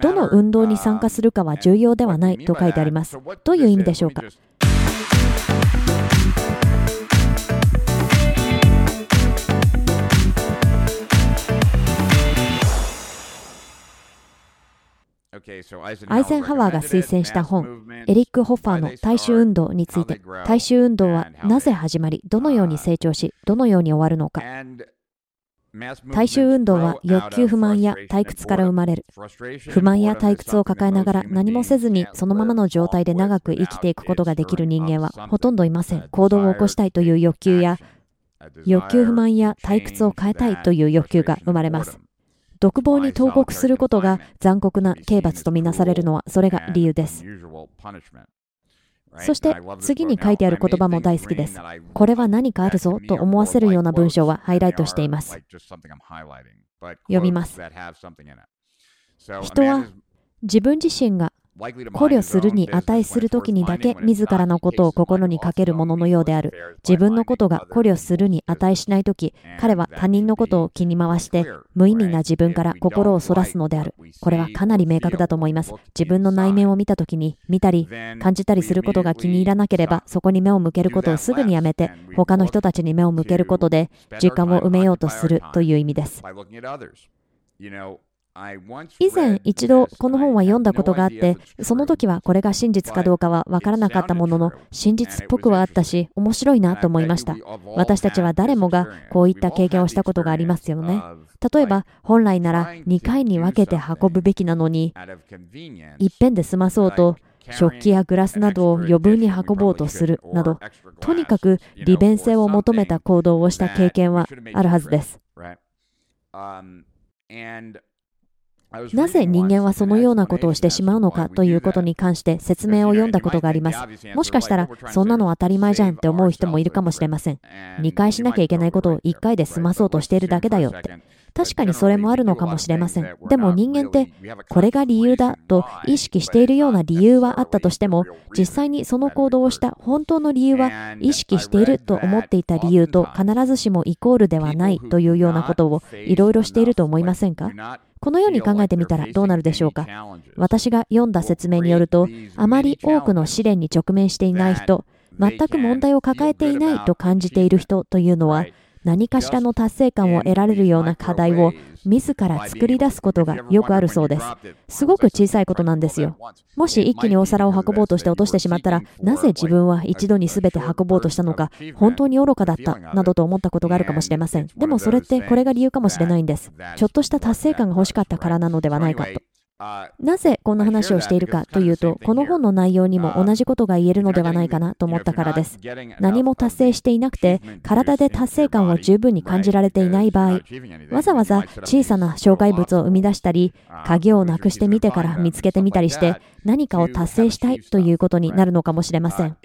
どの運動に参加するかは重要ではないと書いてあります。どういう意味でしょうか？アイゼンハワーが推薦した本、エリック・ホッファーの大衆運動について、大衆運動はなぜ始まり、どのように成長し、どのように終わるのか。大衆運動は欲求不満や退屈から生まれる。不満や退屈を抱えながら何もせずにそのままの状態で長く生きていくことができる人間はほとんどいません。行動を起こしたいという欲求や欲求不満や退屈を変えたいという欲求が生まれます。独房に投獄することが残酷な刑罰とみなされるのはそれが理由です。そして次に書いてある言葉も大好きです。これは何かあるぞと思わせるような文章はハイライトしています。読みます。人は自分自身が考慮するに値するときにだけ自らのことを心にかけるもののようである。自分のことが考慮するに値しないとき、彼は他人のことを気に回して無意味な自分から心をそらすのである。これはかなり明確だと思います。自分の内面を見たときに見たり感じたりすることが気に入らなければそこに目を向けることをすぐにやめて他の人たちに目を向けることで時間を埋めようとするという意味です。以前一度この本は読んだことがあってその時はこれが真実かどうかは分からなかったものの真実っぽくはあったし面白いなと思いました。私たちは誰もがこういった経験をしたことがありますよね。例えば本来なら2回に分けて運ぶべきなのにいっぺんで済まそうと食器やグラスなどを余分に運ぼうとするなどとにかく利便性を求めた行動をした経験はあるはずですなぜ人間はそのようなことをしてしまうのかということに関して説明を読んだことがあります。もしかしたら、そんなの当たり前じゃんって思う人もいるかもしれません。2回しなきゃいけないことを1回で済まそうとしているだけだよって。確かにそれもあるのかもしれません。でも人間って、これが理由だと意識しているような理由はあったとしても、実際にその行動をした本当の理由は、意識していると思っていた理由と必ずしもイコールではないというようなことをいろいろしていると思いませんか？このように考えてみたらどうなるでしょうか？私が読んだ説明によると、あまり多くの試練に直面していない人、全く問題を抱えていないと感じている人というのは、何かしらの達成感を得られるような課題を自ら作り出すことがよくあるそうです。すごく小さいことなんですよ。もし一気にお皿を運ぼうとして落としてしまったら、なぜ自分は一度に全て運ぼうとしたのか、本当に愚かだった、などと思ったことがあるかもしれません。でもそれってこれが理由かもしれないんです。ちょっとした達成感が欲しかったからなのではないかと。なぜこんな話をしているかというと、この本の内容にも同じことが言えるのではないかなと思ったからです。何も達成していなくて、体で達成感を十分に感じられていない場合、わざわざ小さな障害物を生み出したり、鍵をなくしてみてから見つけてみたりして、何かを達成したいということになるのかもしれません。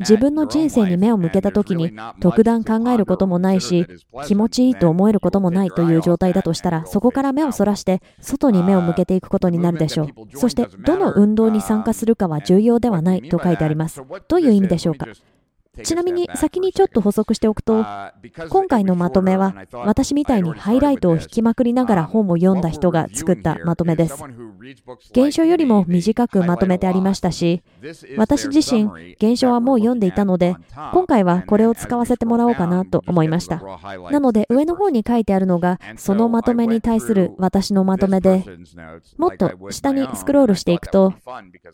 自分の人生に目を向けたときに特段考えることもないし気持ちいいと思えることもないという状態だとしたらそこから目をそらして外に目を向けていくことになるでしょう。そしてどの運動に参加するかは重要ではないと書いてありますどういう意味でしょうか。ちなみに先にちょっと補足しておくと今回のまとめは私みたいにハイライトを引きまくりながら本を読んだ人が作ったまとめです現象よりも短くまとめてありましたし私自身現象はもう読んでいたので今回はこれを使わせてもらおうかなと思いました。なので上の方に書いてあるのがそのまとめに対する私のまとめでもっと下にスクロールしていくと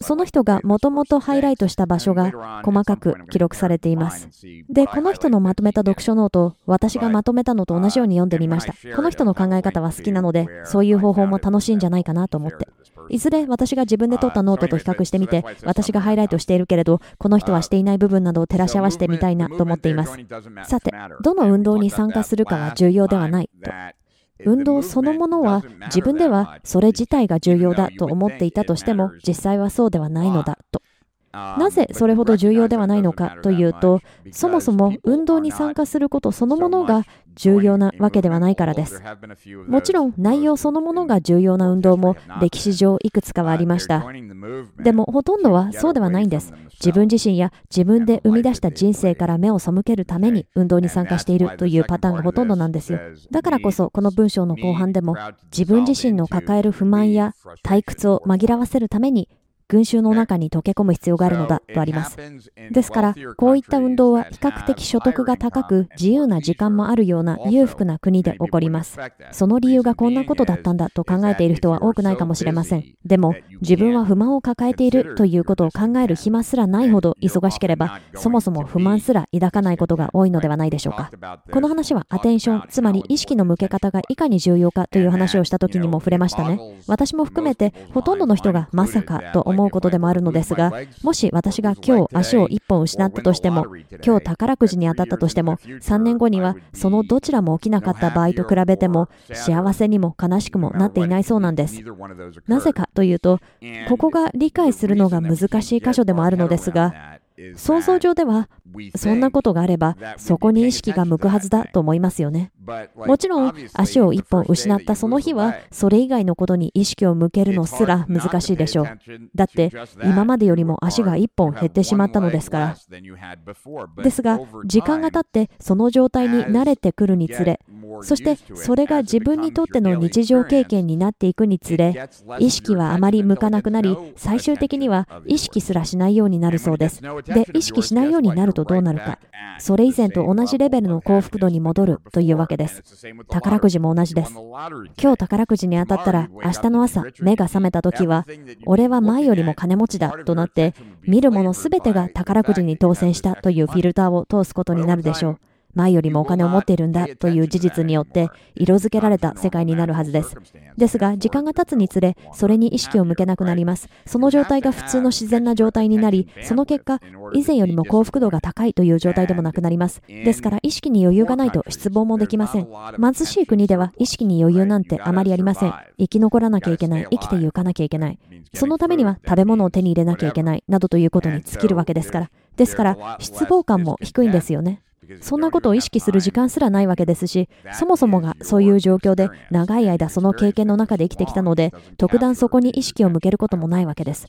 その人がもともとハイライトした場所が細かく記録されています。でこの人のまとめた読書ノート私がまとめたのと同じように読んでみました。この人の考え方は好きなのでそういう方法も楽しいんじゃないかなと思って。いずれ私が自分で取ったノートと比較してみて、私がハイライトしているけれど、この人はしていない部分などを照らし合わせてみたいなと思っています。さて、どの運動に参加するかは重要ではないと。運動そのものは自分ではそれ自体が重要だと思っていたとしても、実際はそうではないのだと。なぜそれほど重要ではないのかというと、そもそも運動に参加することそのものが重要なわけではないからです。もちろん内容そのものが重要な運動も歴史上いくつかはありました。でもほとんどはそうではないんです。自分自身や自分で生み出した人生から目を背けるために運動に参加しているというパターンがほとんどなんですよ。だからこそこの文章の後半でも自分自身の抱える不満や退屈を紛らわせるために群衆の中に溶け込む必要があるのだとあります。ですから、こういった運動は比較的所得が高く自由な時間もあるような裕福な国で起こります。その理由がこんなことだったんだと考えている人は多くないかもしれません。でも、自分は不満を抱えているということを考える暇すらないほど忙しければ、そもそも不満すら抱かないことが多いのではないでしょうか。この話はアテンション、つまり意識の向け方がいかに重要かという話をした時にも触れましたね。私も含めて、ほとんどの人がまさかと思思うことでもあるのですが、もし私が今日足を1本失ったとしても、今日宝くじに当たったとしても、3年後にはそのどちらも起きなかった場合と比べても、幸せにも悲しくもなっていないそうなんです。なぜかというと、ここが理解するのが難しい箇所でもあるのですが、想像上ではそんなことがあればそこに意識が向くはずだと思いますよね。もちろん足を一本失ったその日はそれ以外のことに意識を向けるのすら難しいでしょう。だって今までよりも足が一本減ってしまったのですから。ですが時間が経ってその状態に慣れてくるにつれそしてそれが自分にとっての日常経験になっていくにつれ意識はあまり向かなくなり最終的には意識すらしないようになるそうです。で意識しないようになるとどうなるかそれ以前と同じレベルの幸福度に戻るというわけです。宝くじも同じです。今日宝くじに当たったら明日の朝目が覚めた時は俺は前よりも金持ちだとなって見るものすべてが宝くじに当選したというフィルターを通すことになるでしょう。前よりもお金を持っているんだという事実によって色づけられた世界になるはずです。ですが、時間が経つにつれ、それに意識を向けなくなります。その状態が普通の自然な状態になり、その結果、以前よりも幸福度が高いという状態でもなくなります。ですから、意識に余裕がないと失望もできません。貧しい国では意識に余裕なんてあまりありません。生き残らなきゃいけない、生きてゆかなきゃいけない。そのためには食べ物を手に入れなきゃいけない、などということに尽きるわけですから。ですから、失望感も低いんですよね。そんなことを意識する時間すらないわけですし、そもそもがそういう状況で長い間その経験の中で生きてきたので、特段そこに意識を向けることもないわけです。